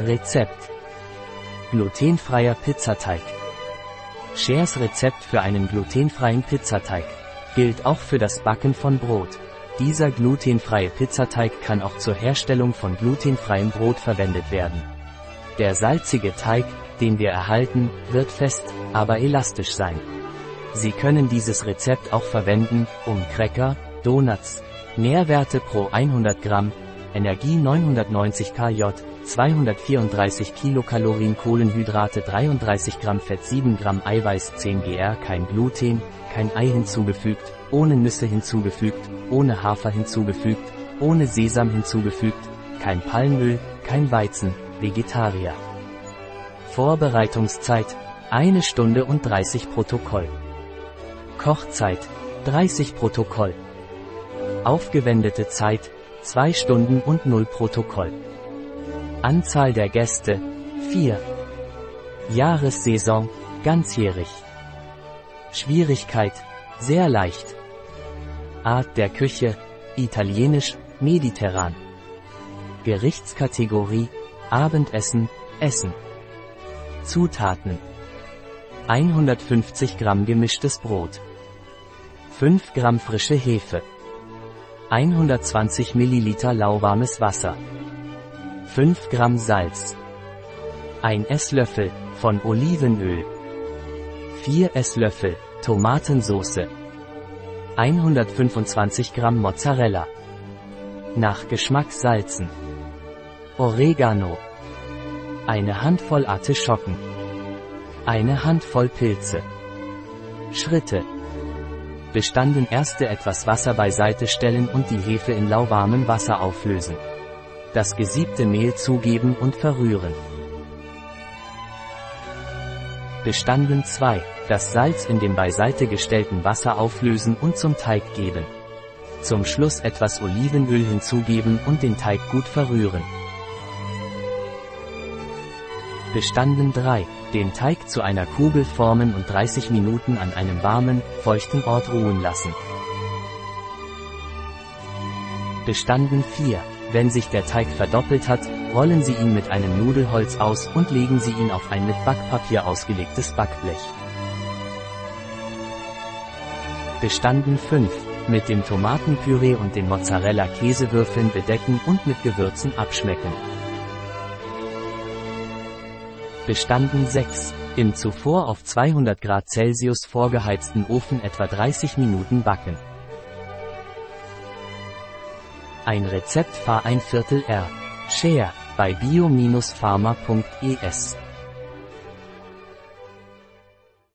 Rezept. Glutenfreier Pizzateig. Shares Rezept für einen glutenfreien Pizzateig. Gilt auch für das Backen von Brot. Dieser glutenfreie Pizzateig kann auch zur Herstellung von glutenfreiem Brot verwendet werden. Der salzige Teig, den wir erhalten, wird fest, aber elastisch sein. Sie können dieses Rezept auch verwenden, um Cracker, Donuts, Nährwerte pro 100 Gramm, Energie 990 kJ, 234 Kilokalorien Kohlenhydrate 33 Gramm Fett 7 Gramm Eiweiß 10 gr kein Gluten, kein Ei hinzugefügt, ohne Nüsse hinzugefügt, ohne Hafer hinzugefügt, ohne Sesam hinzugefügt, kein Palmöl, kein Weizen, Vegetarier. Vorbereitungszeit, eine Stunde und 30 Protokoll. Kochzeit, 30 Protokoll. Aufgewendete Zeit, 2 Stunden und 0 Protokoll. Anzahl der Gäste, 4. Jahressaison, ganzjährig. Schwierigkeit, sehr leicht. Art der Küche, italienisch, mediterran. Gerichtskategorie, Abendessen, Essen. Zutaten. 150 Gramm gemischtes Brot. 5 Gramm frische Hefe. 120 Milliliter lauwarmes Wasser. 5 Gramm Salz. 1 Esslöffel von Olivenöl. 4 Esslöffel Tomatensauce. 125 Gramm Mozzarella. Nach Geschmack salzen. Oregano. Eine Handvoll Artischocken. Eine Handvoll Pilze. Schritte. Bestanden erste etwas Wasser beiseite stellen und die Hefe in lauwarmem Wasser auflösen. Das gesiebte Mehl zugeben und verrühren. Bestanden 2. Das Salz in dem beiseite gestellten Wasser auflösen und zum Teig geben. Zum Schluss etwas Olivenöl hinzugeben und den Teig gut verrühren. Bestanden 3. Den Teig zu einer Kugel formen und 30 Minuten an einem warmen, feuchten Ort ruhen lassen. Bestanden 4. Wenn sich der Teig verdoppelt hat, rollen Sie ihn mit einem Nudelholz aus und legen Sie ihn auf ein mit Backpapier ausgelegtes Backblech. Bestanden 5. Mit dem Tomatenpüree und den Mozzarella-Käsewürfeln bedecken und mit Gewürzen abschmecken. Bestanden 6. Im zuvor auf 200 Grad Celsius vorgeheizten Ofen etwa 30 Minuten backen. Ein Rezept Fahr ein Viertel R. Share bei bio-pharma.es